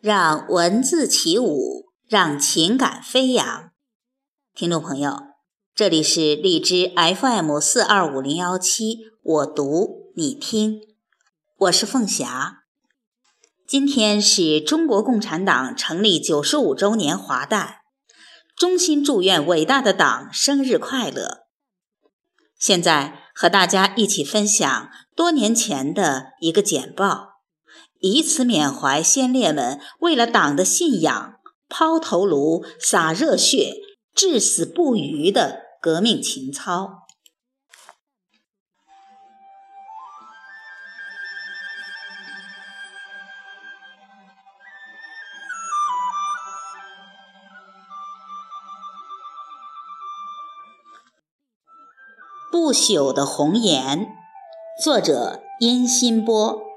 让文字起舞，让情感飞扬。听众朋友，这里是荔枝 FM 四二五零幺七，我读你听，我是凤霞。今天是中国共产党成立九十五周年华诞，衷心祝愿伟大的党生日快乐。现在和大家一起分享多年前的一个简报。以此缅怀先烈们为了党的信仰抛头颅、洒热血、至死不渝的革命情操。不朽的红颜，作者殷新波。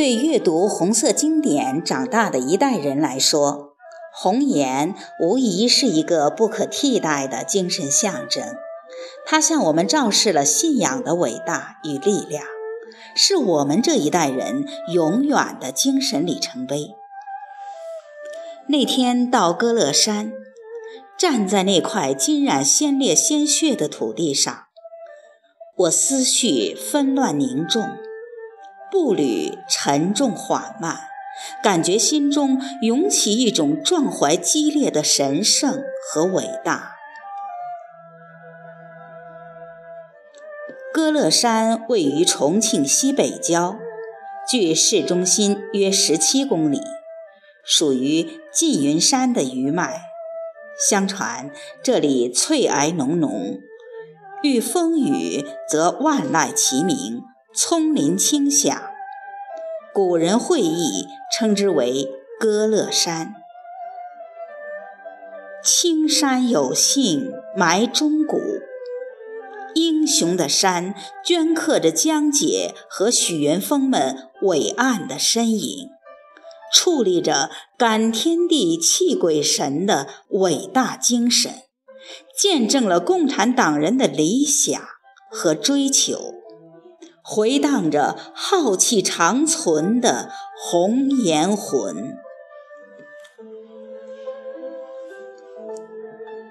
对阅读红色经典长大的一代人来说，红颜无疑是一个不可替代的精神象征。它向我们昭示了信仰的伟大与力量，是我们这一代人永远的精神里程碑。那天到歌乐山，站在那块浸染先烈鲜血的土地上，我思绪纷乱凝重。步履沉重缓慢，感觉心中涌起一种壮怀激烈的神圣和伟大。歌乐山位于重庆西北郊，距市中心约十七公里，属于缙云山的余脉。相传这里翠霭浓浓，遇风雨则万籁齐鸣。葱林清响，古人会意称之为歌乐山。青山有幸埋忠骨，英雄的山镌刻着江姐和许元峰们伟岸的身影，矗立着感天地泣鬼神的伟大精神，见证了共产党人的理想和追求。回荡着浩气长存的红颜魂，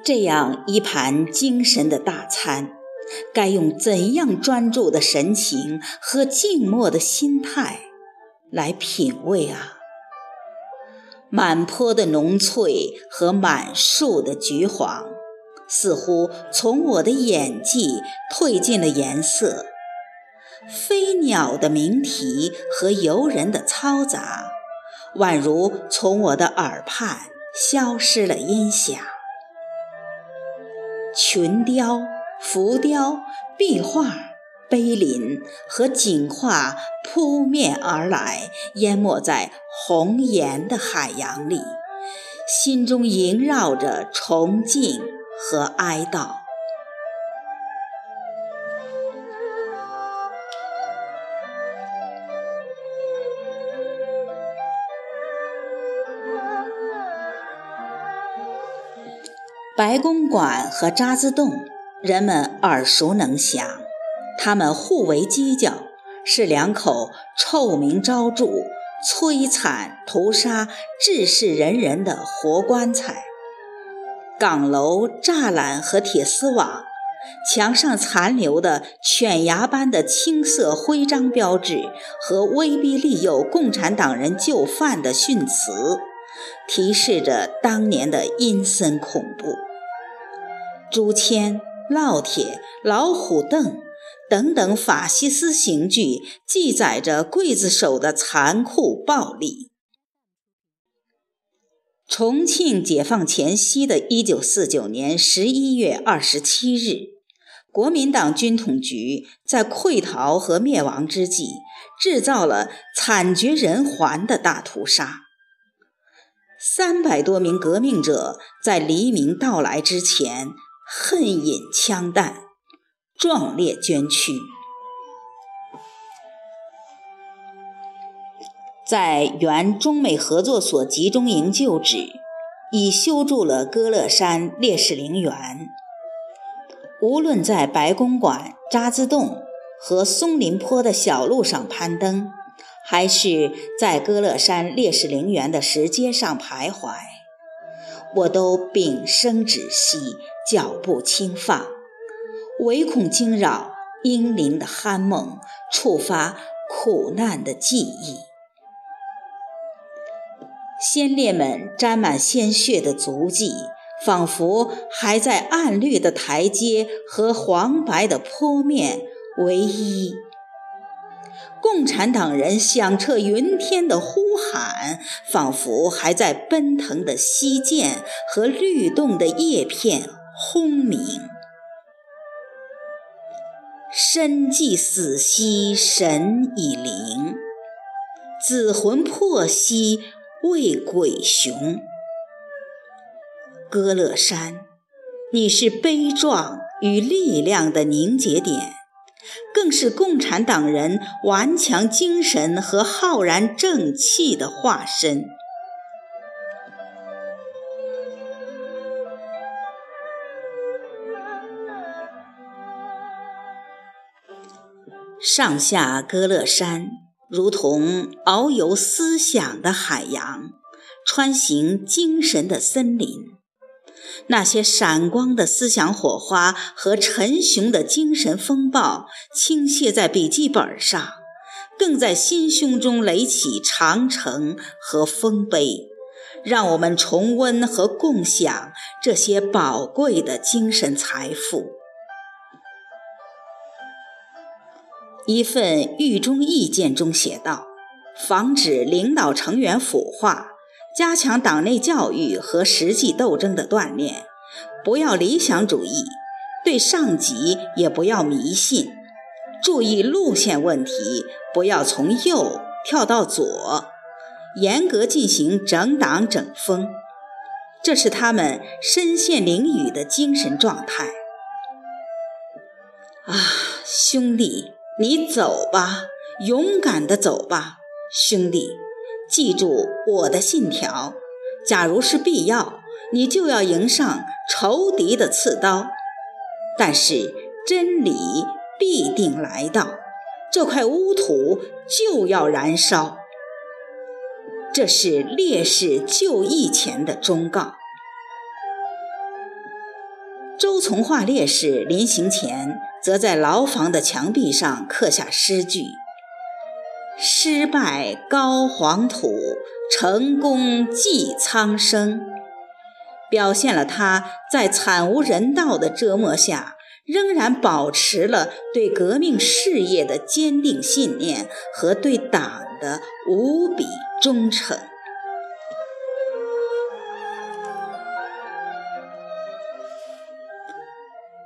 这样一盘精神的大餐，该用怎样专注的神情和静默的心态来品味啊？满坡的浓翠和满树的橘黄，似乎从我的眼际褪尽了颜色。飞鸟的鸣啼和游人的嘈杂，宛如从我的耳畔消失了音响。群雕、浮雕、壁画、碑林和景画扑面而来，淹没在红颜的海洋里，心中萦绕着崇敬和哀悼。白公馆和渣滓洞，人们耳熟能详。他们互为犄角，是两口臭名昭著、摧残屠杀、治世仁人的活棺材。岗楼、栅栏和铁丝网，墙上残留的犬牙般的青色徽章标志和威逼利诱共产党人就范的训词，提示着当年的阴森恐怖。竹签、烙铁、老虎凳等等法西斯刑具，记载着刽子手的残酷暴力。重庆解放前夕的一九四九年十一月二十七日，国民党军统局在溃逃和灭亡之际，制造了惨绝人寰的大屠杀。三百多名革命者在黎明到来之前。恨饮枪弹，壮烈捐躯。在原中美合作所集中营旧址，已修筑了歌乐山烈士陵园。无论在白公馆、渣滓洞和松林坡的小路上攀登，还是在歌乐山烈士陵园的石阶上徘徊，我都屏声止息，脚步轻放，唯恐惊扰英灵的酣梦，触发苦难的记忆。先烈们沾满鲜血的足迹，仿佛还在暗绿的台阶和黄白的坡面唯一。共产党人响彻云天的呼喊，仿佛还在奔腾的溪涧和律动的叶片轰鸣。身既死兮神已灵，子魂魄兮。为鬼雄，歌乐山，你是悲壮与力量的凝结点，更是共产党人顽强精神和浩然正气的化身。上下歌乐山。如同遨游思想的海洋，穿行精神的森林，那些闪光的思想火花和沉雄的精神风暴倾泻在笔记本上，更在心胸中垒起长城和丰碑，让我们重温和共享这些宝贵的精神财富。一份狱中意见中写道：“防止领导成员腐化，加强党内教育和实际斗争的锻炼，不要理想主义，对上级也不要迷信，注意路线问题，不要从右跳到左，严格进行整党整风。”这是他们身陷囹圄的精神状态。啊，兄弟！你走吧，勇敢的走吧，兄弟！记住我的信条：假如是必要，你就要迎上仇敌的刺刀。但是真理必定来到，这块污土就要燃烧。这是烈士就义前的忠告。周从化烈士临行前。则在牢房的墙壁上刻下诗句：“失败高黄土，成功济苍生。”表现了他在惨无人道的折磨下，仍然保持了对革命事业的坚定信念和对党的无比忠诚。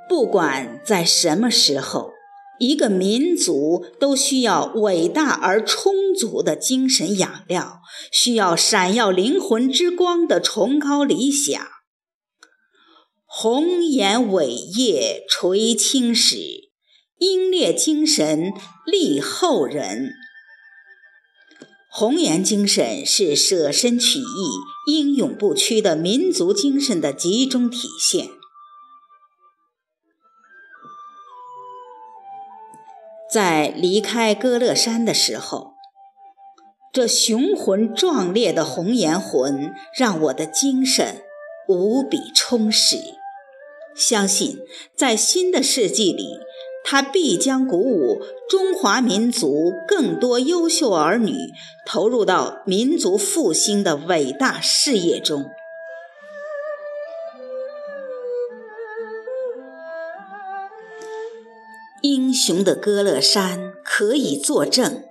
不管在什么时候，一个民族都需要伟大而充足的精神养料，需要闪耀灵魂之光的崇高理想。红颜伟业垂青史，英烈精神立后人。红颜精神是舍身取义、英勇不屈的民族精神的集中体现。在离开歌乐山的时候，这雄浑壮烈的红颜魂让我的精神无比充实。相信在新的世纪里，它必将鼓舞中华民族更多优秀儿女投入到民族复兴的伟大事业中。英雄的歌乐山可以作证，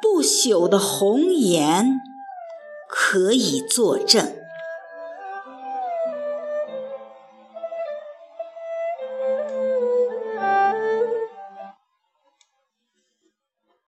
不朽的红颜可以作证。